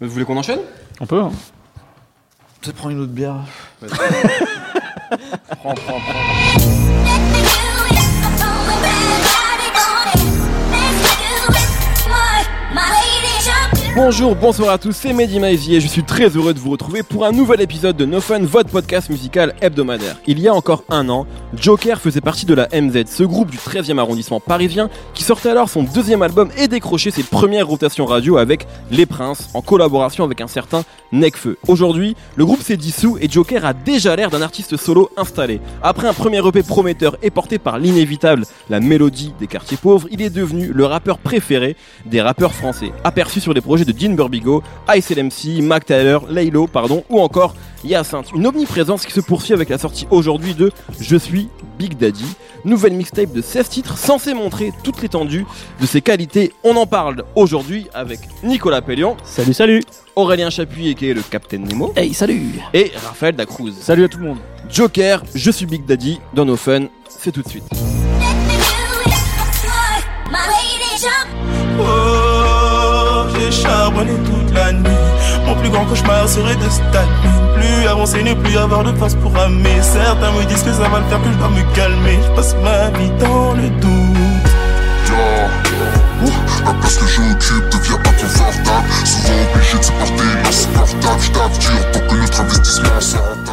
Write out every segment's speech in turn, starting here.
Vous voulez qu'on enchaîne? On peut. Hein. Peut-être prendre une autre bière. Prends, prends, prends. Bonjour, bonsoir à tous, c'est Mehdi Maizy et je suis très heureux de vous retrouver pour un nouvel épisode de No Fun, votre podcast musical hebdomadaire. Il y a encore un an, Joker faisait partie de la MZ, ce groupe du 13e arrondissement parisien qui sortait alors son deuxième album et décrochait ses premières rotations radio avec Les Princes en collaboration avec un certain Necfeu. Aujourd'hui, le groupe s'est dissous et Joker a déjà l'air d'un artiste solo installé. Après un premier EP prometteur et porté par l'inévitable la mélodie des quartiers pauvres, il est devenu le rappeur préféré des rappeurs français, aperçu sur les projets de Dean Burbigo, Ice LMC, Mac Taylor, Laylo, pardon, ou encore Hyacinthe. Une omniprésence qui se poursuit avec la sortie aujourd'hui de Je suis Big Daddy, nouvelle mixtape de 16 titres censée montrer toute l'étendue de ses qualités. On en parle aujourd'hui avec Nicolas Pellion, Salut, salut. Aurélien Chapuis qui est le Captain Nemo Hey, salut. et Raphaël Dacruz. Salut à tout le monde. Joker, Je suis Big Daddy dans nos fun, c'est tout de suite. J'ai charbonné toute la nuit. Mon plus grand cauchemar serait de stagner. Plus avancer, ne plus avoir de face pour aimer. Certains me disent que ça va le faire, que je dois me calmer. Je passe ma vie dans le doute. Ouh, la place que j'occupe devient inconfortable Souvent obligé de supporter l'insupportable Je tape dur tant que notre investissement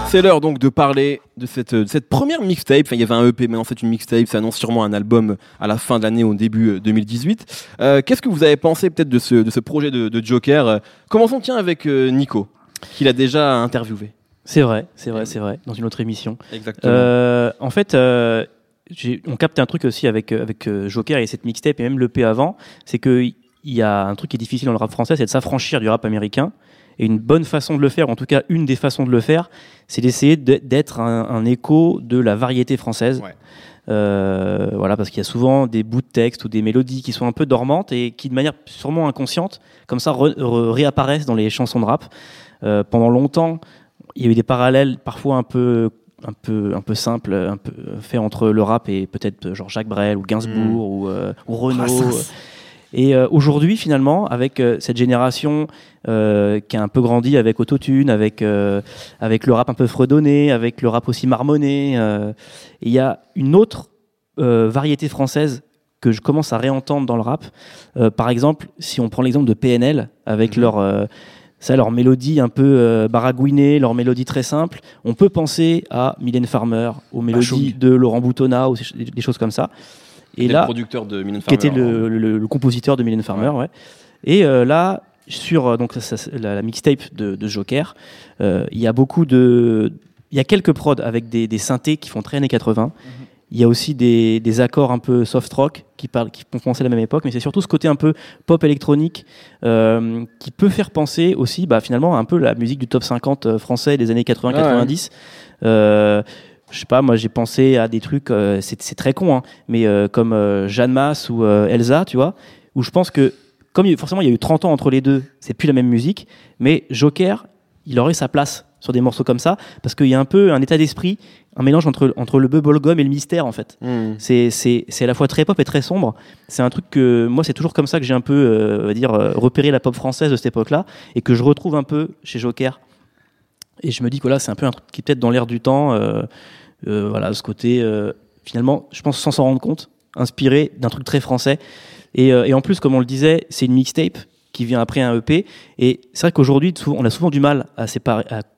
C'est l'heure donc de parler de cette, de cette première mixtape. Enfin, il y avait un EP, mais en fait une mixtape. Ça annonce sûrement un album à la fin de l'année, au début euh, 2018. Euh, Qu'est-ce que vous avez pensé peut-être de ce, de ce projet de, de Joker? Euh, Commençons tiens avec euh, Nico, qu'il a déjà interviewé. C'est vrai, c'est vrai, c'est vrai. Dans une autre émission. Exactement. Euh, en fait, euh, on capte un truc aussi avec euh, avec euh, Joker et cette mixtape et même le P avant, c'est que il y a un truc qui est difficile dans le rap français, c'est de s'affranchir du rap américain. Et une bonne façon de le faire, en tout cas une des façons de le faire, c'est d'essayer de- d'être un, un écho de la variété française. Ouais. Euh, voilà, parce qu'il y a souvent des bouts de texte ou des mélodies qui sont un peu dormantes et qui, de manière sûrement inconsciente, comme ça, re- re- réapparaissent dans les chansons de rap. Euh, pendant longtemps, il y a eu des parallèles parfois un peu un peu un peu simples, un peu faits entre le rap et peut-être genre Jacques Brel ou Gainsbourg ou, euh, ou Renaud. Et euh, aujourd'hui, finalement, avec euh, cette génération euh, qui a un peu grandi avec autotune, avec avec le rap un peu fredonné, avec le rap aussi marmonné, il y a une autre variété française que je commence à réentendre dans le rap. Par exemple, si on prend l'exemple de PNL avec Mhm. leur ça, leur mélodie un peu euh, baragouinée, leur mélodie très simple, on peut penser à Mylène Farmer, aux mélodies de Laurent Boutonnat, ou des choses comme ça. Et Il est là, le producteur de Mylène qui était Farmer, le, le- le compositeur de Mylène Farmer, ouais. Et euh, là, sur euh, donc ça- ça- la, la mixtape de, de Joker, euh, il y a beaucoup de, il y a quelques prods avec des, des synthés qui font très années 80. Il y a aussi des, des accords un peu soft rock qui parlent, qui font penser à la même époque, mais c'est surtout ce côté un peu pop électronique euh, qui peut faire penser aussi, bah, finalement, un peu la musique du top 50 français des années 80-90. Euh, je sais pas, moi j'ai pensé à des trucs, euh, c'est c'est très con, hein, mais euh, comme euh, Jeanne Masse ou euh, Elsa, tu vois, où je pense que, comme forcément il y a eu 30 ans entre les deux, c'est plus la même musique, mais Joker, il aurait sa place sur des morceaux comme ça, parce qu'il y a un peu un état d'esprit, un mélange entre, entre le bubblegum et le mystère en fait. Hmm. C'est c'est- c'est à la fois très pop et très sombre. C'est un truc que moi, c'est toujours comme ça que j'ai un peu, euh, on va dire, euh, repéré la pop française de cette époque-là et que je retrouve un peu chez Joker. Et je me dis que là, c'est un peu un truc qui est peut-être dans l'air du temps. euh, euh, voilà, ce côté, euh, finalement, je pense sans s'en rendre compte, inspiré d'un truc très français. Et, euh, et en plus, comme on le disait, c'est une mixtape qui vient après un EP. Et c'est vrai qu'aujourd'hui, on a souvent du mal à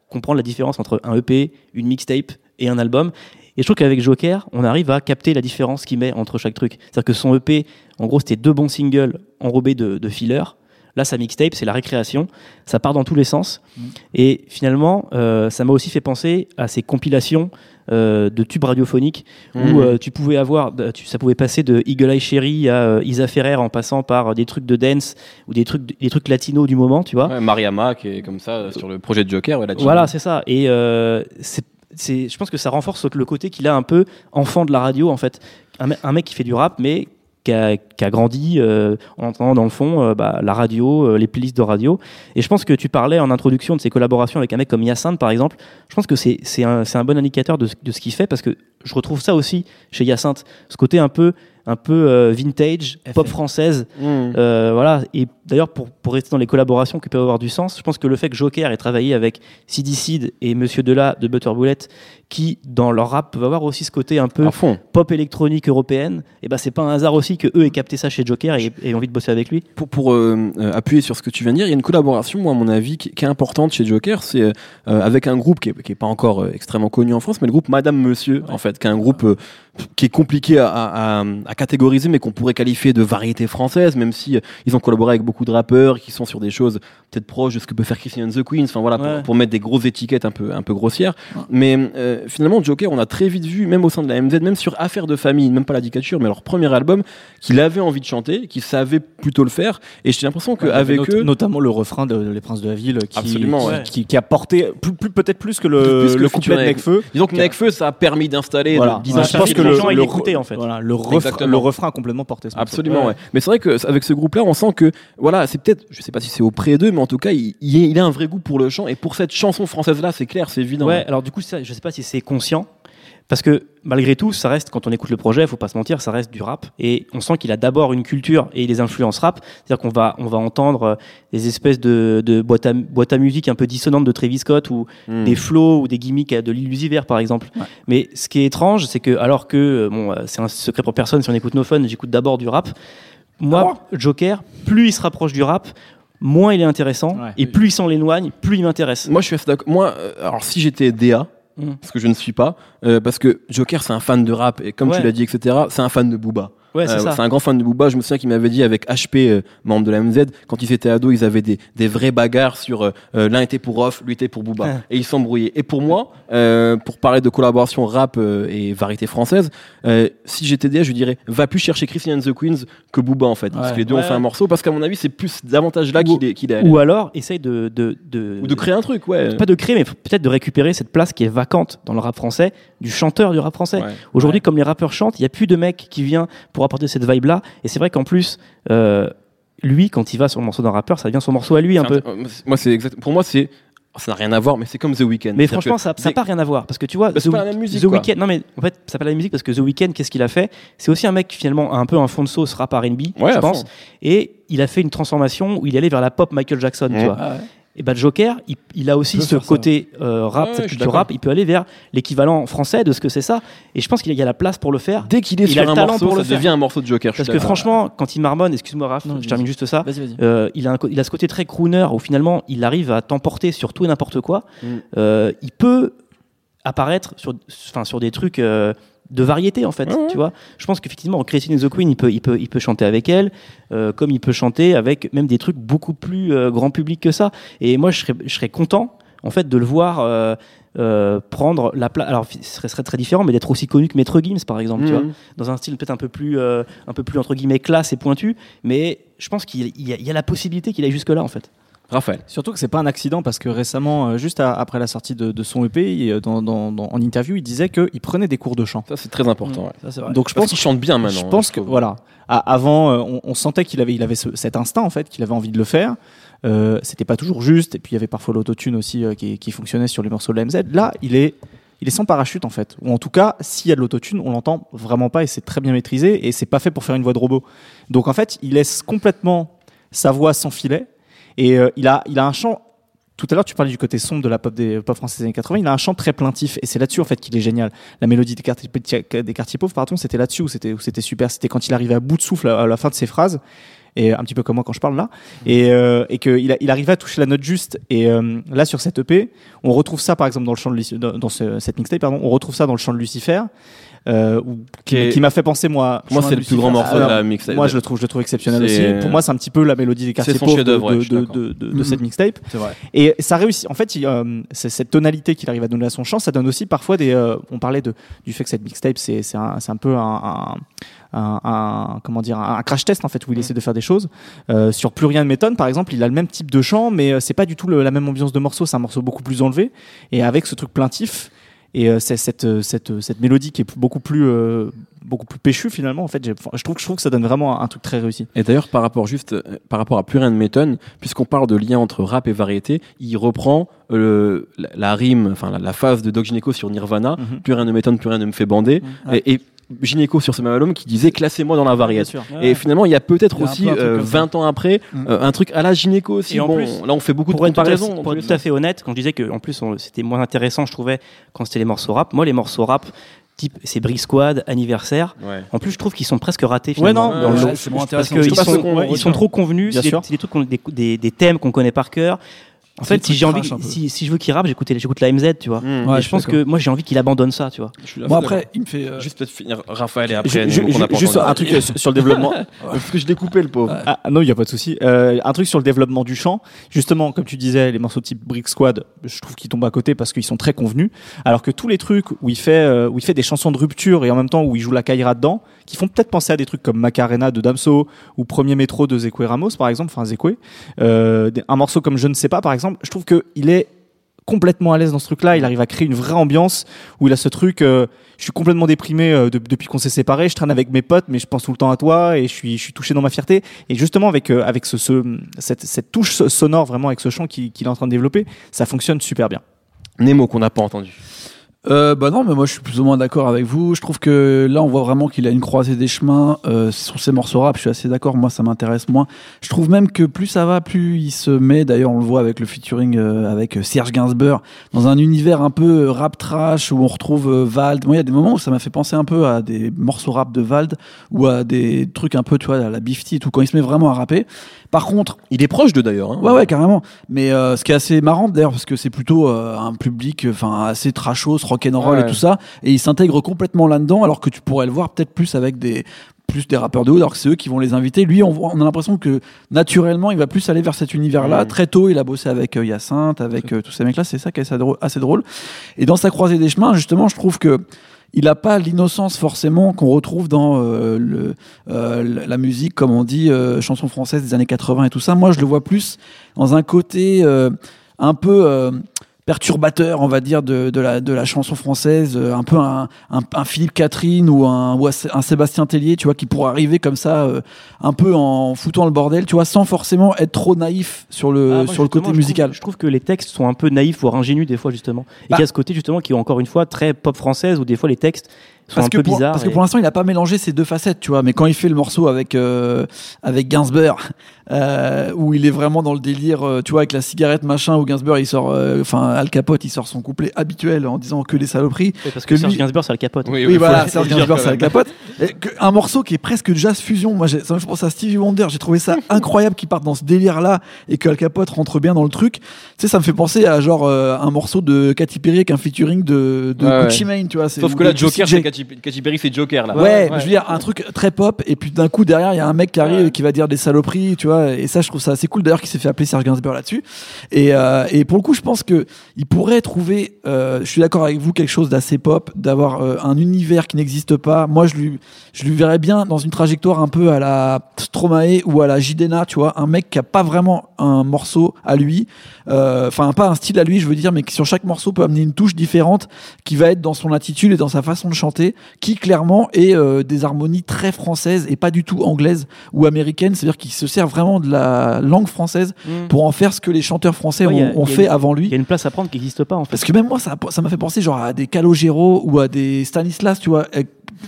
comprendre la différence entre un EP, une mixtape et un album. Et je trouve qu'avec Joker, on arrive à capter la différence qu'il met entre chaque truc. C'est-à-dire que son EP, en gros, c'était deux bons singles enrobés de, de fillers. Là, sa mixtape, c'est la récréation. Ça part dans tous les sens. Et finalement, euh, ça m'a aussi fait penser à ces compilations euh, de tubes radiophoniques où euh, tu pouvais avoir, tu- ça pouvait passer de Eagle Eye Cherry à Isa Ferrer en passant par des trucs de dance ou des trucs, des trucs latinos du moment, tu vois. Ouais, Mariama qui est comme ça sur le projet de Joker. ouais. Voilà, c'est ça. Et c'est, c'est, je pense que ça renforce le côté qu'il a un peu enfant de la radio, en fait. Un, me- un mec qui fait du rap, mais qui a, qui a grandi euh, en entendant dans le fond euh, bah, la radio, euh, les playlists de radio. Et je pense que tu parlais en introduction de ses collaborations avec un mec comme Hyacinthe, par exemple. Je pense que c'est, c'est, un, c'est un bon indicateur de, ce- de ce qu'il fait parce que je retrouve ça aussi chez Hyacinthe. Ce côté un peu, un peu vintage, pop française. Euh, voilà. Et d'ailleurs, pour, pour rester dans les collaborations qui peuvent avoir du sens, je pense que le fait que Joker ait travaillé avec Seed et Monsieur Dela de Butterbullet, qui dans leur rap peuvent avoir aussi ce côté un peu fond. pop électronique européenne, et ben c'est pas un hasard aussi que eux aient capté ça chez Joker et aient envie de bosser avec lui. Pour, pour euh, euh, appuyer sur ce que tu viens de dire, il y a une collaboration, moi, à mon avis, qui, qui est importante chez Joker. C'est euh, avec un groupe qui est, qui est pas encore euh, extrêmement connu en France, mais le groupe Madame Monsieur, en fait, qui est un groupe qui est compliqué à, à- à- à catégoriser, mais qu'on pourrait qualifier de variété française, même si ils ont collaboré avec beaucoup de rappeurs qui sont sur des choses peut-être proches de ce que peut faire Christian and the Queens. Enfin voilà, pour, Ouais. pour mettre des grosses étiquettes un peu un peu grossières. Mais euh, finalement, Joker, on a très vite vu, même au sein de la MZ, même sur Affaires de famille, même pas la dictature, mais leur premier album, qu'il avait envie de chanter, qu'il savait plutôt le faire. Et j'ai l'impression qu'avec eux, notamment le refrain de Les Princes de la Ville qui, Absolument, qui, ouais. qui- qui a porté plus, plus- peut-être plus que le, plus que le le couplet de. Necfeu. disons que Necfeu, ça a permis d'installer, Voilà. d'identifier je pense que les le, le- l'écoutaient, en fait. voilà, le, refrain, le refrain a complètement porté ce. Absolument, Ouais. Mais c'est vrai que avec ce groupe-là, on sent que voilà, c'est peut-être, je sais pas si c'est auprès d'eux, mais en tout cas, il, a un vrai goût pour le chant et pour cette chanson française-là, c'est clair, c'est évident. Ouais, alors du coup, ça, je sais pas si c'est conscient. Parce que malgré tout, ça reste, quand on écoute le projet, faut pas se mentir, ça reste du rap. Et on sent qu'il a d'abord une culture et des influences rap. C'est-à-dire qu'on va, on va entendre euh, des espèces de, de boîtes, à, boîtes à musique un peu dissonantes de Travis Scott ou Hmm. des flows ou des gimmicks de l'illusiver par exemple. Ouais. Mais ce qui est étrange, c'est que alors que euh, bon, euh, c'est un secret pour personne, si on écoute No Fun, j'écoute d'abord du rap. Moi, Joker, plus il se rapproche du rap, moins il est intéressant, Ouais. et plus il s'en l'éloigne, plus il m'intéresse. Moi, je suis assez d'accord. Moi, euh, alors si j'étais DA, Mm. parce que je ne suis pas, euh, parce que Joker, c'est un fan de rap et comme Ouais. tu l'as dit, etc. C'est un fan de Booba. Ouais, c'est Euh, un grand fan de Booba. Je me souviens qu'il m'avait dit avec HP, euh, membre de la MZ, quand ils étaient ados, ils avaient des, des vraies bagarres sur euh, l'un était pour Off, lui était pour Booba. Ouais. Et ils s'embrouillaient. Et pour moi, pour parler de collaboration rap et variété française, si j'étais DA, je dirais va plus chercher Christian and the Queens que Booba en fait. parce que les deux Ouais. ont fait un morceau. Parce qu'à mon avis, c'est plus davantage là qu'il est, allé. Ou alors, essaye de, de, de, Ou de créer un truc, ouais. pas de créer, mais peut-être de récupérer cette place qui est vacante dans le rap français, du chanteur du rap français. Aujourd'hui, comme les rappeurs chantent, il n'y a plus de mec qui vient pour apporter cette vibe-là. Et c'est vrai qu'en plus, euh, lui, quand il va sur le morceau d'un rappeur, ça devient son morceau à lui un peu. Un- Moi, c'est exact. Pour moi, c'est ça n'a rien à voir, mais c'est comme The Weeknd. Mais franchement, que ça n'a pas rien à voir. Parce que tu vois, Bah, The, pas la même musique, The quoi. Weeknd, non mais en fait, ça n'a pas la musique parce que The Weeknd, qu'est-ce qu'il a fait? C'est aussi un mec finalement a un peu un fond de sauce rap R&B, Ouais, je pense. fond. Et il a fait une transformation où il allait vers la pop Michael Jackson, tu Mhm. vois. Et bah Joker, il, il a aussi ce côté euh, rap, Ouais, d'accord. rap. Il peut aller vers l'équivalent français de ce que c'est ça. Et je pense qu'il y a la place pour le faire. Dès qu'il est Il sur a un morceau, pour ça le faire. devient un morceau de Joker. je Parce que franchement, quand il marmonne, excuse-moi Raph, Non, je termine juste ça. Vas-y, vas-y. euh, il, a un il a ce côté très crooner où finalement il arrive à t'emporter sur tout et n'importe quoi. Mm. Euh, il peut apparaître sur, enfin, sur des trucs euh, de variété en fait. Tu vois, je pense qu'effectivement, Christine and the Queen, il peut, il peut, il peut chanter avec elle, euh, comme il peut chanter avec même des trucs beaucoup plus euh, grand public que ça. Et moi, je serais, je serais content en fait de le voir. euh, euh, prendre la place alors ce serait, très différent mais d'être aussi connu que Maître Gims par exemple tu vois dans un style peut-être un peu plus euh, un peu plus entre guillemets classe et pointu mais je pense qu'il il y, y a la possibilité qu'il aille jusque là en fait Raphaël. Surtout que c'est pas un accident parce que récemment, euh, juste à- après la sortie de, de son EP, il, euh, dans, dans- dans- en interview, il disait qu'il prenait des cours de chant. Ça, c'est très important. ouais. ça c'est vrai Donc je Parce pense qu'il chante bien maintenant. Je hein, pense que voilà. À- avant, euh, on, on sentait qu'il avait, il avait ce- cet instinct en fait, qu'il avait envie de le faire. Euh, C'était pas toujours juste, et puis il y avait parfois l'autotune aussi euh, qui, qui fonctionnait sur les morceaux de la MZ. Là, il est, il est sans parachute en fait. Ou en tout cas, s'il y a de l'autotune, on l'entend vraiment pas et c'est très bien maîtrisé et c'est pas fait pour faire une voix de robot. Donc en fait, il laisse complètement sa voix sans filet et euh, il a, il a un chant. Tout à l'heure, tu parlais du côté sombre de la pop des pop françaises des années 80. Il a un chant très plaintif et c'est là-dessus en fait qu'il est génial. La mélodie des quartiers, pauvres, pardon, c'était là-dessus où c'était super. C'était quand il arrivait à bout de souffle à la fin de ses phrases et un petit peu comme moi quand je parle là et, euh, et qu'il il arrivait à toucher la note juste. Et euh, là sur cette EP, on retrouve ça par exemple dans le chant de dans, dans ce- cette mixtape, pardon, on retrouve ça dans le chant de Lucifer. Euh, qui, m'a fait penser moi. Moi, c'est le plus grand morceau de la mixtape. moi, je le trouve, je le trouve exceptionnel aussi. Pour moi, c'est un petit peu la mélodie des quartiers pauvres de, ouais, de, de, de- de Mhm. cette mixtape. Et ça réussit. En fait, il, euh, cette tonalité qu'il arrive à donner à son chant, ça donne aussi parfois des. euh, on parlait de, du fait que cette mixtape, c'est un, un peu un, un, un- comment dire un, crash test en fait où il essaie de faire des choses. Euh, sur plus rien ne m'étonne, par exemple, il a le même type de chant, mais euh, c'est pas du tout le- la même ambiance de morceau. C'est un morceau beaucoup plus enlevé et avec ce truc plaintif. Et euh, c'est cette, cette, cette mélodie qui est beaucoup plus, euh, beaucoup plus péchue finalement. En fait, je trouve, que- je trouve que ça donne vraiment un, un truc très réussi. Et d'ailleurs, par rapport juste, par rapport à Plus rien ne m'étonne, puisqu'on parle de lien entre rap et variété, il reprend euh, la, la rime, enfin la, la phase de Doc Gynéco sur Nirvana. Mhm. Plus rien ne m'étonne, plus rien ne me fait bander. Et Gynéco sur ce même album qui disait classez-moi dans la variette. Et finalement, il y a peut-être aussi euh, comme ça. 20 ans après Mm. euh, un truc à la gynéco aussi. Et en bon, plus, là, on fait beaucoup pour de être, tout à, comparaisons. pour tous être tout à fait honnête, quand je disais que en plus c'était moins intéressant, je trouvais quand c'était les morceaux rap. Moi, les morceaux rap, type c'est Brick Squad, anniversaire. Ouais. En plus, je trouve qu'ils sont presque ratés. Ouais, Finalement, non, dans le ouais, moins parce qu'ils sont, ouais, ils sont trop convenus. C'est des, sûr. c'est des trucs, des- des thèmes qu'on connaît par cœur. En fait, si j'ai envie, si, si je veux qu'il rappe, j'écoute j'écoute la MZ, tu vois. Mm. et Ouais, je pense que moi, j'ai envie qu'il abandonne ça, tu vois. Je suis là- Bon, après, il me fait. euh, Juste peut-être finir Raphaël et après. pas juste un truc euh, sur le développement. Parce que je l'ai coupé le pauvre. Ah, non, il n'y a pas de souci. Euh, un truc sur le développement du chant. Justement, comme tu disais, les morceaux type Brick Squad, je trouve qu'ils tombent à côté parce qu'ils sont très convenus. Alors que tous les trucs où il fait, euh, où il fait des chansons de rupture et en même temps où il joue la caïra dedans, qui font peut-être penser à des trucs comme Macarena de Damso ou Premier Métro de Zekwe Ramos, par exemple, enfin Zekwe. Euh, un morceau comme Je ne sais pas, par exemple, je trouve que il est complètement à l'aise dans ce truc-là. Il arrive à créer une vraie ambiance où il a ce truc. euh, je suis complètement déprimé euh, de- depuis qu'on s'est séparés. Je traîne avec mes potes, mais je pense tout le temps à toi et je suis, touché dans ma fierté. Et justement avec euh, avec ce, ce cette, cette touche sonore vraiment avec ce chant qu'il qu'il est en train de développer, ça fonctionne super bien. Nemo qu'on n'a pas entendu. Euh, bah non, mais moi je suis plus ou moins d'accord avec vous. Je trouve que là on voit vraiment qu'il a une croisée des chemins euh, sur ses morceaux rap. Je suis assez d'accord. Moi ça m'intéresse moins. Je trouve même que plus ça va, plus il se met. D'ailleurs on le voit avec le featuring euh, avec euh, Serge Gainsbourg dans un univers un peu euh, rap trash où on retrouve euh, Vald. Moi il y a des moments où ça m'a fait penser un peu à des morceaux rap de Vald ou à des trucs un peu tu vois à la Bifty et tout quand il se met vraiment à rapper. Par contre Il est proche de d'ailleurs. hein. Ouais, ouais, carrément. Mais euh, ce qui est assez marrant d'ailleurs, parce que c'est plutôt euh, un public, enfin assez trashos, rock'n'roll Ouais. et tout ça, et il s'intègre complètement là-dedans, alors que tu pourrais le voir peut-être plus avec des plus des rappeurs de haut, alors que c'est eux qui vont les inviter. Lui, on, a l'impression que naturellement, il va plus aller vers cet univers-là. Très tôt, il a bossé avec euh, Hyacinthe, avec euh, tous ces mecs-là. C'est ça qui est assez drôle. Et dans sa croisée des chemins, justement, je trouve que il n'a pas l'innocence forcément qu'on retrouve dans euh, le, euh, la musique, comme on dit, euh, chanson française des années 80 et tout ça. Moi, je le vois plus dans un côté un peu perturbateur, on va dire, de, de, la, de la chanson française, euh, un peu un, un, un Philippe Catherine ou un, ou un Sébastien Tellier, tu vois, qui pourrait arriver comme ça, euh, un peu en foutant le bordel, tu vois, sans forcément être trop naïf sur le, Ah, sur le côté je musical. trouve- Je trouve que les textes sont un peu naïfs, voire ingénus des fois justement. Et Bah. qu'il y a ce côté justement qui est encore une fois très pop française où des fois les textes parce un que peu pour, bizarres. Parce que et- pour l'instant, il n'a pas mélangé ces deux facettes, tu vois. Mais quand il fait le morceau avec euh, avec Gainsbourg, euh, où il est vraiment dans le délire, euh, tu vois, avec la cigarette machin, où Gainsbourg il sort, euh, enfin Al Capote, il sort son couplet habituel en disant que des saloperies. Ouais, parce que que Serge lui- Gainsbourg, c'est le capote. Oui, Oui, voilà, Serge Gainsbourg, c'est Al. Capote. Et que- un morceau qui est presque jazz fusion. Moi, ça me fait penser à Stevie Wonder. J'ai trouvé ça incroyable qu'il parte dans ce délire-là et que Al Capote rentre bien dans le truc. Tu sais, ça me fait penser à genre euh, un morceau de Katy Perry avec un featuring de, de Ouais, Gucci Mane, tu vois. Sauf que de là, Joker, c'est J. Katy Katy Perry, c'est Joker là. Ouais, je veux dire un truc très pop et puis d'un coup derrière il y a un mec qui arrive et qui va dire des saloperies, tu vois. Et ça, je trouve ça assez cool d'ailleurs qu'il s'est fait appeler Serge Gainsbourg là-dessus. Et, euh, et pour le coup, je pense que il pourrait trouver. euh, je suis d'accord avec vous quelque chose d'assez pop, d'avoir euh, un univers qui n'existe pas. Moi, je lui, je lui verrais bien dans une trajectoire un peu à la Stromae ou à la Jidena, tu vois, un mec qui a pas vraiment un morceau à lui, euh, enfin pas un style à lui, je veux dire, mais qui sur chaque morceau peut amener une touche différente, qui va être dans son attitude et dans sa façon de chanter, qui clairement est euh, des harmonies très françaises et pas du tout anglaises ou américaines, c'est-à-dire qu'il se sert vraiment de la langue française Mm. pour en faire ce que les chanteurs français Ouais, ont, a- fait une- avant Il lui. y a une place à prendre qui n'existe pas en fait. Parce que même moi, ça ça m'a fait penser genre à des Calogero ou à des Stanislas, tu vois,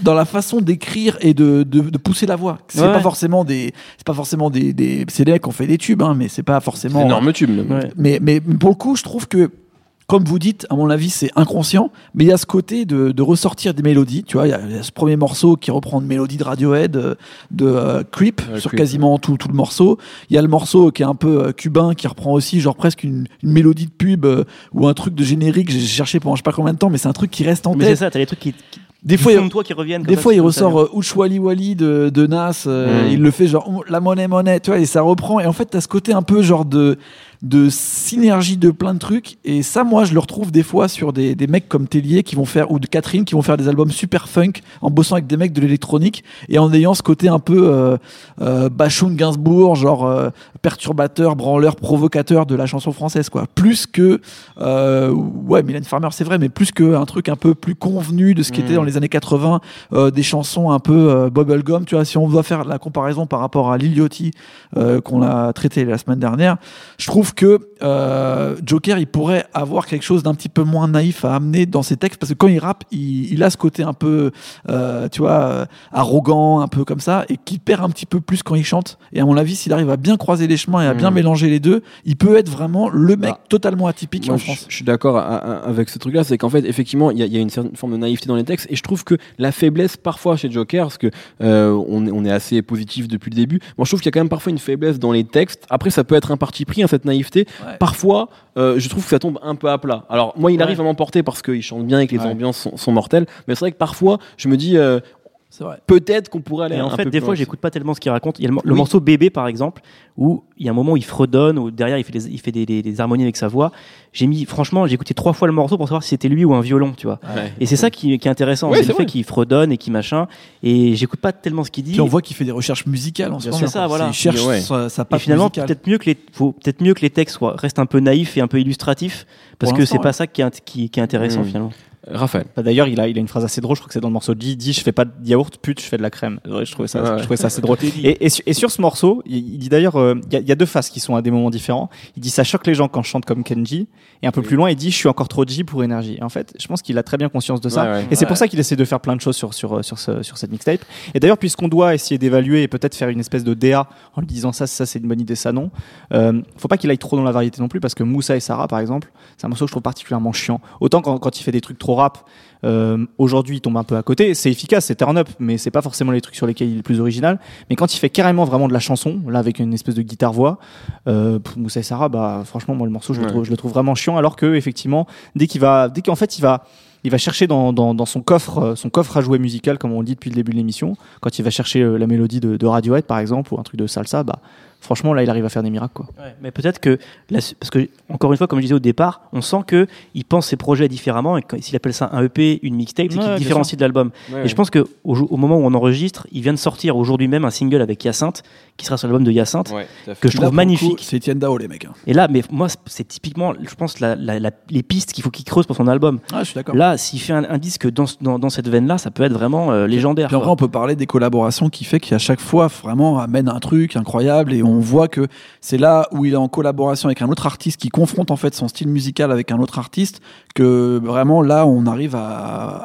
dans la façon d'écrire et de, de, de pousser la voix. C'est Ouais. pas forcément des, c'est pas forcément des, des c'est des mecs qui ont fait des tubes, hein, mais c'est pas C'est forcément. énorme tube. Ouais. Mais, mais pour le coup, je trouve que, comme vous dites, à mon avis, c'est inconscient, mais il y a ce côté de, de ressortir des mélodies. Tu vois, il y, a il y a ce premier morceau qui reprend une mélodie de Radiohead, euh, de euh, Creep, Ouais, sur Creep, quasiment tout, tout le morceau. Il y a le morceau qui est un peu euh, cubain, qui reprend aussi, genre presque une, une mélodie de pub euh, ou un truc de générique. J'ai cherché pendant je sais pas combien de temps, mais c'est un truc qui reste en Mais c'est tête. ça, t'as les trucs qui, qui Des fois, il- toi qui reviennent. des ça, fois, c'est il ressort euh, Ouch Wally Wally de, de Nas. euh, Mm. Il le fait genre la monnaie, monnaie, tu vois, et ça reprend. Et en fait, t'as ce côté un peu genre de, de synergie de plein de trucs. Et ça, moi, je le retrouve des fois sur des, des mecs comme Tellier qui vont faire, ou de Catherine qui vont faire des albums super funk en bossant avec des mecs de l'électronique et en ayant ce côté un peu euh, euh, Bachung Gainsbourg, genre euh, perturbateur, branleur, provocateur de la chanson française, quoi. Plus que, euh, ouais, Mylène Farmer, c'est vrai, mais plus qu'un truc un peu plus convenu de ce qui était dans les années 80 euh, des chansons un peu euh, bubblegum. Tu vois, si on doit faire la comparaison par rapport à Lil Yachty euh, qu'on a traité la semaine dernière, je trouve que euh, Joker, il pourrait avoir quelque chose d'un petit peu moins naïf à amener dans ses textes parce que quand il rappe, il, il a ce côté un peu, euh, tu vois, euh, arrogant, un peu comme ça, et qui perd un petit peu plus quand il chante. Et à mon avis, s'il arrive à bien croiser les chemins et à bien Mhm. mélanger les deux, il peut être vraiment le mec Ah. totalement atypique Moi, en France. je suis d'accord avec ce truc-là, c'est qu'en fait, effectivement, il y, a- il y a une certaine forme de naïveté dans les textes, et je trouve que la faiblesse parfois chez Joker, parce que euh, on est assez positif depuis le début, moi je trouve qu'il y a quand même parfois une faiblesse dans les textes. Après, ça peut être un parti pris, hein, cette naïveté. Ouais. Parfois, euh, je trouve que ça tombe un peu à plat. Alors moi, il arrive à m'emporter parce qu'il chante bien et que les ambiances sont, sont mortelles, mais c'est vrai que parfois, je me dis euh. Peut-être qu'on pourrait aller Et un en fait, peu des plus fois, j'écoute pas tellement ce qu'il raconte. Il y a le, mor- le Oui. morceau Bébé, par exemple, où il y a un moment où il fredonne, où derrière il fait des, il fait des, des- des harmonies avec sa voix. J'ai mis, franchement, j'ai écouté trois fois le morceau pour savoir si c'était lui ou un violon, tu vois. Ouais. Et c'est ça qui, qui est intéressant, Ouais, c'est c'est le fait vrai. qu'il fredonne et qu'il machin. Et j'écoute pas tellement ce qu'il dit. Puis on voit qu'il fait des recherches musicales en ce moment. sûr, ça, voilà. Il cherche Ouais. sa, sa Et finalement, peut-être mieux que les, faut peut-être mieux que les textes soient, restent un peu naïfs et un peu illustratifs, parce que c'est pas ça qui est, int- qui, qui est intéressant Mm. finalement. Raphaël. Bah, D'ailleurs, il a, il a une phrase assez drôle. Je crois que c'est dans le morceau. Dit, dit, je fais pas de yaourt, pute, je fais de la crème. Ouais, je trouvais ça, Ouais. je trouvais ça assez drôle. Et, et, su- et sur ce morceau, il, dit d'ailleurs, euh, il y, a- il y a deux phases qui sont à des moments différents. Il dit ça choque les gens quand je chante comme Kenji. Et un peu plus loin, il dit je suis encore trop G pour énergie. Et en fait, je pense qu'il a très bien conscience de ça. Ouais. Et c'est pour ça qu'il essaie de faire plein de choses sur, sur, sur, ce- sur cette mixtape. Et d'ailleurs, puisqu'on doit essayer d'évaluer et peut-être faire une espèce de DA en lui disant ça, ça c'est une bonne idée, ça non, euh, faut pas qu'il aille trop dans la variété non plus parce que Moussa et Sarah, par exemple, c'est un morceau que je trouve particulièrement chiant. Autant quand, quand il fait des trucs trop rap, euh, aujourd'hui il tombe un peu à côté. C'est efficace, c'est turn up, mais c'est pas forcément les trucs sur lesquels il est le plus original. Mais quand il fait carrément vraiment de la chanson, là avec une espèce de guitare-voix, euh, pff, Moussa et Sarah, bah franchement, moi le morceau, je, le trouve, je le trouve vraiment chiant alors que effectivement, dès qu'il va, dès qu'en fait il va il va chercher dans, dans, dans son coffre euh, son coffre à jouer musical comme on le dit depuis le début de l'émission quand il va chercher euh, la mélodie de, de Radiohead par exemple ou un truc de salsa bah franchement là il arrive à faire des miracles quoi Ouais, mais peut-être que, la- parce que, encore une fois, comme je disais au départ, on sent que il pense ses projets différemment et s'il appelle ça un EP, une mixtape, c'est Ouais, qu'il différencie de l'album. Ouais. Et je pense qu'au au moment où on enregistre, il vient de sortir aujourd'hui même un single avec Hyacinthe, qui sera sur l'album de Hyacinthe, Ouais, que je trouve magnifique. C'est Etienne Dao, les mecs. hein. Et là, mais moi, c'est typiquement, je pense, la- la- la- les pistes qu'il faut qu'il creuse pour son album. Ah, je suis d'accord. Là, s'il fait un, un disque dans, dans, dans cette veine-là, ça peut être vraiment euh, légendaire. Puis on peut parler des collaborations qui fait qu'à chaque fois, vraiment, amène un truc incroyable et on voit que c'est là où il est en collaboration avec un autre artiste qui confronte en fait son style musical avec un autre artiste que vraiment là, on arrive à,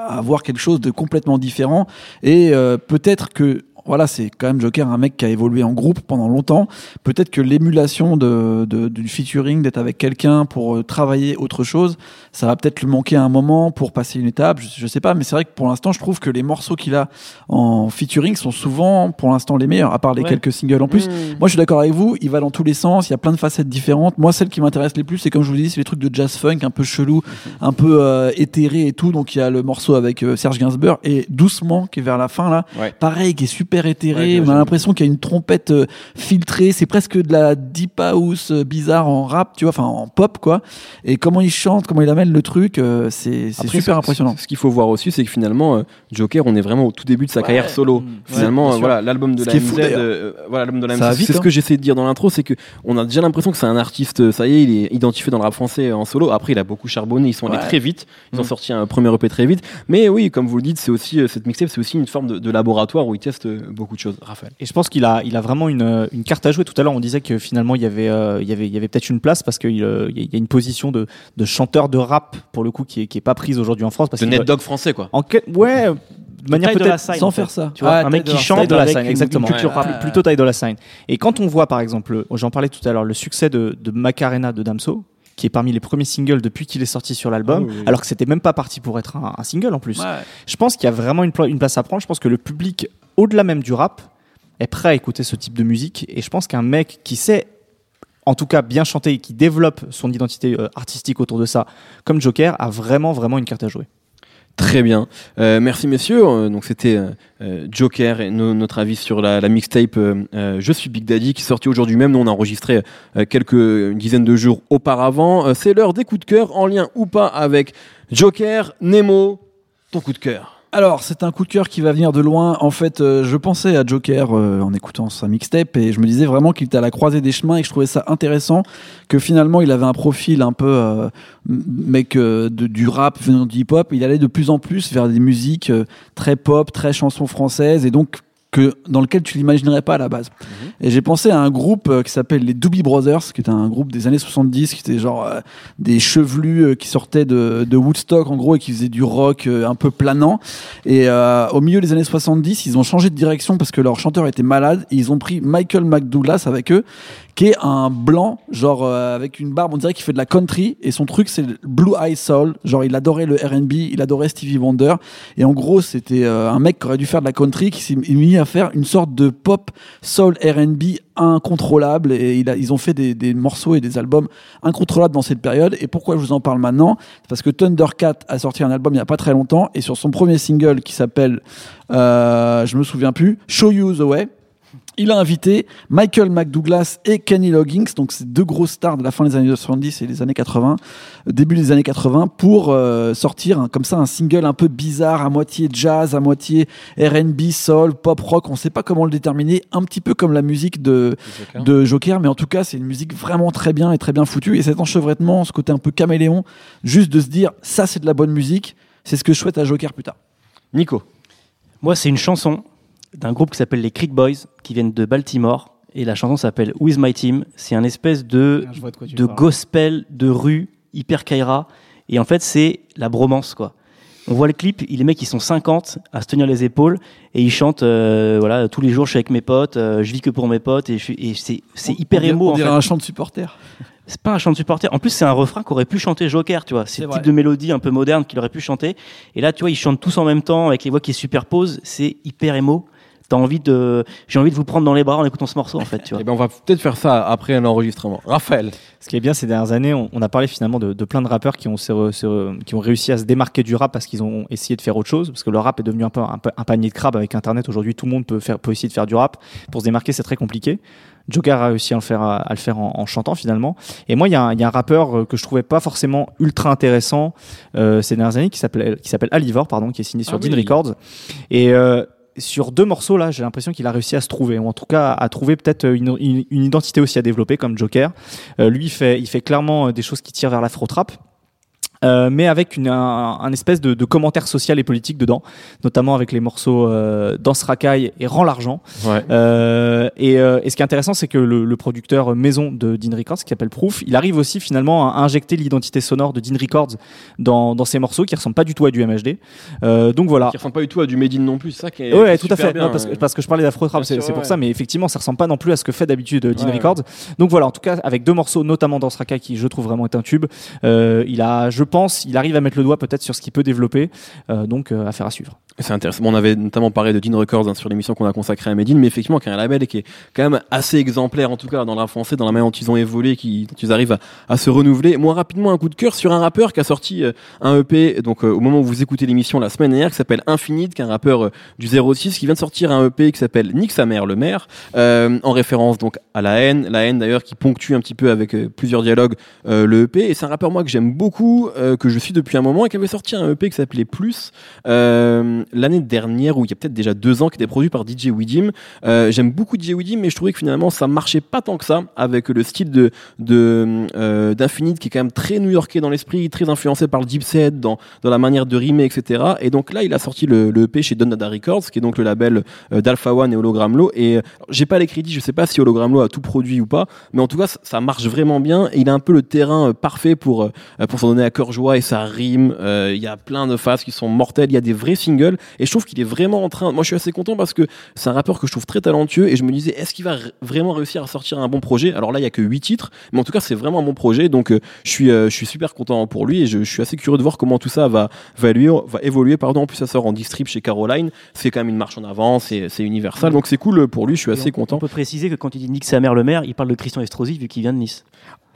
à avoir quelque chose de complètement différent et euh, peut-être que voilà, c'est quand même Joker, un mec qui a évolué en groupe pendant longtemps. Peut-être que l'émulation de, de- du featuring, d'être avec quelqu'un pour euh, travailler autre chose, ça va peut-être lui manquer un moment pour passer une étape. Je, je sais pas, mais c'est vrai que pour l'instant, je trouve que les morceaux qu'il a en featuring sont souvent, pour l'instant, les meilleurs, à part les Ouais. quelques singles en plus. Mmh. Moi, je suis d'accord avec vous. Il va dans tous les sens. Il y a plein de facettes différentes. Moi, celle qui m'intéresse les plus, c'est comme je vous dis, c'est les trucs de jazz funk, un peu chelou, un peu euh, éthéré et tout. Donc, il y a le morceau avec euh, Serge Gainsbourg et doucement qui est vers la fin là. Ouais. Pareil, qui est super éthéré. Ouais, On a l'impression qu'il y a une trompette euh, filtrée. C'est presque de la deep house euh, bizarre en rap, tu vois, enfin en pop quoi. Et comment il chante, comment il amène le truc, euh, c'est c'est Après, super ce- impressionnant. Ce qu'il faut voir aussi, c'est que finalement, euh, Joker, on est vraiment au tout début de sa carrière solo. finalement, bien euh, sûr. voilà, l'album de Ce la qui est MZ, fou, d'ailleurs. euh, voilà, l'album de la Ça va MZ, vite, c'est ce hein. que j'essaie de dire dans l'intro, c'est que on a déjà l'impression que c'est un artiste, euh, ça y est, il est identifié dans le rap français en solo. Après, il a beaucoup charbonné, ils sont allés Ouais. très vite, ils ont Mm. sorti un premier EP très vite. Mais oui, comme vous le dites, c'est aussi euh, cette mixtape, c'est aussi une forme de, de laboratoire où ils testent euh, beaucoup de choses. Raphaël. Et je pense qu'il a, il a vraiment une, une carte à jouer. Tout à l'heure, on disait que finalement, il y avait, euh, il y avait, il y avait peut-être une place parce qu'il euh, il y a- une position de, de chanteur de rap, pour le coup, qui est, qui est pas prise aujourd'hui en France. Parce De Net Dog français, quoi. En que- ouais, de manière peut-être Sign, Sans en fait. faire ça. Tu vois, un mec qui chante de la une- exactement. une culture Ouais. rap. Pl- plutôt taille de la sign. Et quand on voit, par exemple, j'en parlais tout à l'heure, le succès de, de Macarena de Damso, qui est parmi les premiers singles depuis qu'il est sorti sur l'album, Ah oui, oui. alors que c'était même pas parti pour être un, un single en plus. Ouais. Je pense qu'il y a vraiment une place à prendre. Je pense que le public, au-delà même du rap, est prêt à écouter ce type de musique. Et je pense qu'un mec qui sait, en tout cas, bien chanter et qui développe son identité euh, artistique autour de ça, comme Joker, a vraiment, vraiment une carte à jouer. Très bien. Euh, merci messieurs. Euh, donc c'était euh, Joker et no- notre avis sur la, mixtape Je suis Big Daddy qui est sortie aujourd'hui même. Nous on a enregistré quelques une dizaine de jours auparavant. C'est l'heure des coups de cœur en lien ou pas avec Joker. Nemo, ton coup de cœur. Alors, c'est un coup de cœur qui va venir de loin. En fait, euh, je pensais à Joker euh, en écoutant sa mixtape et je me disais vraiment qu'il était à la croisée des chemins et que je trouvais ça intéressant que finalement il avait un profil un peu euh, mec euh, du rap venant du hip-hop. Il allait de plus en plus vers des musiques euh, très pop, très chansons françaises et donc que dans lequel tu l'imaginerais pas à la base. Et j'ai pensé à un groupe euh, qui s'appelle les Doobie Brothers, qui était un groupe des années 70, qui était genre euh, des chevelus euh, qui sortaient de, de Woodstock en gros et qui faisaient du rock euh, un peu planant. Et euh, au milieu des années 70, ils ont changé de direction parce que leur chanteur était malade. Et ils ont pris Michael McDouglas avec eux, qui est un blanc, genre euh, avec une barbe, on dirait qu'il fait de la country. Et son truc, c'est Blue Eye Soul. Genre, il adorait le R&B, il adorait Stevie Wonder. Et en gros, c'était euh, un mec qui aurait dû faire de la country, qui s'est mis à faire une sorte de pop soul R&B incontrôlable. Et ils ont fait des, morceaux et des albums incontrôlables dans cette période. Et pourquoi je vous en parle maintenant? Parce que Thundercat a sorti un album il y a pas très longtemps. Et sur son premier single qui s'appelle, euh, je me souviens plus, Show You the Way. Il a invité Michael McDouglas et Kenny Loggins, donc c'est deux grosses stars de la fin des années 70 et des années 80, euh, début des années 80, pour euh, sortir comme ça un single un peu bizarre, à moitié jazz, à moitié R&B, soul, pop rock, on sait pas comment le déterminer, un petit peu comme la musique de, de Joker, mais en tout cas c'est une musique vraiment très bien et très bien foutue, et cet enchevêtrement, ce côté un peu caméléon, juste de se dire ça c'est de la bonne musique, c'est ce que je souhaite à Joker plus tard. Nico. Moi, c'est une chanson d'un groupe qui s'appelle les Creek Boys, qui viennent de Baltimore. Et la chanson s'appelle With My Team. C'est un espèce de, parles. gospel de rue, hyper kaira. Et en fait, c'est la bromance, quoi. On voit le clip, les mecs, ils sont 50 à se tenir les épaules et ils chantent, euh, voilà, tous les jours, je suis avec mes potes, euh, je vis que pour mes potes et, et c'est, hyper On dirait- émo, on en dirait fait. un chant de supporter. C'est pas un chant de supporter. En plus, c'est un refrain qu'aurait pu chanter Joker, tu vois. C'est le type de mélodie un peu moderne qu'il aurait pu chanter. Et là, tu vois, ils chantent tous en même temps avec les voix qui se superposent. C'est hyper émo. T'as envie de, j'ai envie de vous prendre dans les bras en écoutant ce morceau, en fait, tu vois. Eh ben, on va peut-être faire ça après l'enregistrement. Raphaël. Ce qui est bien ces dernières années, on, on a parlé finalement de, de plein de rappeurs qui ont, se re- se re- qui ont réussi à se démarquer du rap parce qu'ils ont essayé de faire autre chose. Parce que le rap est devenu un peu un, un panier de crabes avec Internet. Aujourd'hui, tout le monde peut, faire, peut essayer de faire du rap. Pour se démarquer, c'est très compliqué. Joker a réussi à le faire, à, à le faire en, en chantant finalement. Et moi, il y, a un- il y a un rappeur que je trouvais pas forcément ultra intéressant euh, ces dernières années qui s'appelle qui s'appelle Alivor, pardon, qui est signé sur Ah Dean oui. Records. Et euh, sur deux morceaux là, j'ai l'impression qu'il a réussi à se trouver, ou en tout cas à trouver peut-être une, une- une identité aussi à développer comme Joker. Euh, lui, il fait, il fait clairement euh, des choses qui tirent vers l'afro-trap. Euh, mais avec une, un, un espèce de, de commentaire social et politique dedans, notamment avec les morceaux euh, Danse Racaille et Rends l'argent. Ouais. Euh, et, euh, et ce qui est intéressant, c'est que le, le producteur maison de Dean Records, qui s'appelle Proof, il arrive aussi finalement à injecter l'identité sonore de Dean Records dans, dans ses morceaux qui ressemblent pas du tout à du MHD. Euh, donc voilà. Qui ressemble pas du tout à du Made in non plus, ça qui est. Ouais, tout à fait. bien, Non, parce, que, ouais. parce que je parlais d'Afro Trap, c'est pour ça, mais effectivement, ça ressemble pas non plus à ce que fait d'habitude Dean Ouais, Records. Donc voilà, en tout cas, avec deux morceaux, notamment dans Raka, qui je trouve vraiment est un tube, euh, il a, je pense, il arrive à mettre le doigt peut-être sur ce qu'il peut développer. Euh, donc, euh, affaire à suivre. C'est intéressant. On avait notamment parlé de Dean Records hein, sur l'émission qu'on a consacrée à Medine, mais effectivement, qui est un label qui est quand même assez exemplaire, en tout cas dans le rap français, dans la manière dont ils ont évolué, qui, dont ils arrivent à, se renouveler. Moi, rapidement, un coup de cœur sur un rappeur qui a sorti euh, un EP, donc au moment où vous écoutez l'émission la semaine dernière, qui s'appelle Infinite, qui est un rappeur du 06, qui vient de sortir un EP qui s'appelle Nick sa mère, le maire, en référence donc à la haine, la haine d'ailleurs qui ponctue un petit peu avec plusieurs dialogues le EP. Et c'est un rappeur moi que j'aime beaucoup, euh, que je suis depuis un moment, et qui avait sorti un EP qui s'appelait Plus euh, l'année dernière, ou il y a peut-être déjà deux ans, qui était produit par DJ Widim. Euh, j'aime beaucoup DJ Widim, mais je trouvais que finalement ça marchait pas tant que ça avec le style de d'Infinite qui est quand même très new-yorkais dans l'esprit, très influencé par le deep set dans dans la manière de rimer, etc. Et donc là, il a sorti le, EP chez Don Dada Records, qui est donc le label d'Alpha One et Hologram Low. Et j'ai pas les crédits, je sais pas si Hologram Low a tout produit ou pas, mais en tout cas, ça, marche vraiment bien. Et il a un peu le terrain parfait pour pour s'en donner à cœur joie et ça rime. Euh, Il y a plein de phases qui sont mortelles. Il y a des vrais singles et je trouve qu'il est vraiment en train. Moi, je suis assez content parce que c'est un rappeur que je trouve très talentueux et je me disais, est-ce qu'il va vraiment réussir à sortir un bon projet? Alors là, il y a que huit titres, mais en tout cas, c'est vraiment un bon projet. Donc, euh, je suis euh, je suis super content pour lui et je, je suis assez curieux de voir comment tout ça va va évoluer. Va évoluer pardon. En plus, ça sort en distrib chez Caroline. C'est quand même une marche en avant. C'est c'est universal. Donc, c'est cool pour lui. Je suis Et assez on, content. On peut préciser que quand il dit Nick sa mère le maire, il parle de Christian Estrosi vu qu'il vient de Nice.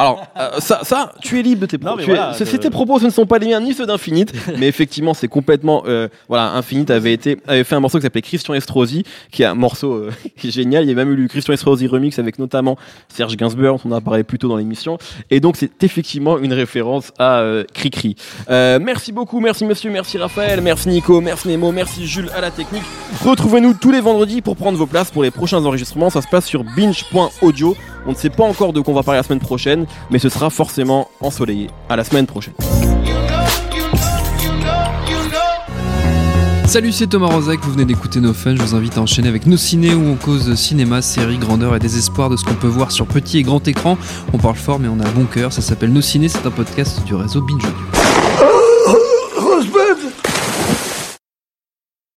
Alors, euh, ça, ça, tu es libre de tes propos. voilà, je- c'est tes propos, ce ne sont pas les miens ni ceux d'Infinite, mais effectivement, c'est complètement. euh, voilà, Infinite avait été avait fait un morceau qui s'appelait Christian Estrosi, qui est un morceau euh, qui est génial. Il y a même eu le Christian Estrosi remix avec notamment Serge Gainsbourg, dont on a parlé plus tôt dans l'émission. Et donc, c'est effectivement une référence à Cricri. Merci beaucoup, merci monsieur, merci Raphaël, merci Nico, merci Nemo, merci Jules à la technique. Retrouvez-nous tous les vendredis pour prendre vos places pour les prochains enregistrements. Ça se passe sur binge.audio. On ne sait pas encore de quoi on va parler la semaine prochaine, mais ce sera forcément ensoleillé. À la semaine prochaine. Salut, c'est Thomas Rozek, vous venez d'écouter nos fun. Je vous invite à enchaîner avec nos ciné où on cause cinéma, séries, grandeur et désespoir de ce qu'on peut voir sur petit et grand écran. On parle fort, mais on a bon cœur. Ça s'appelle Nos ciné, c'est un podcast du réseau Binge.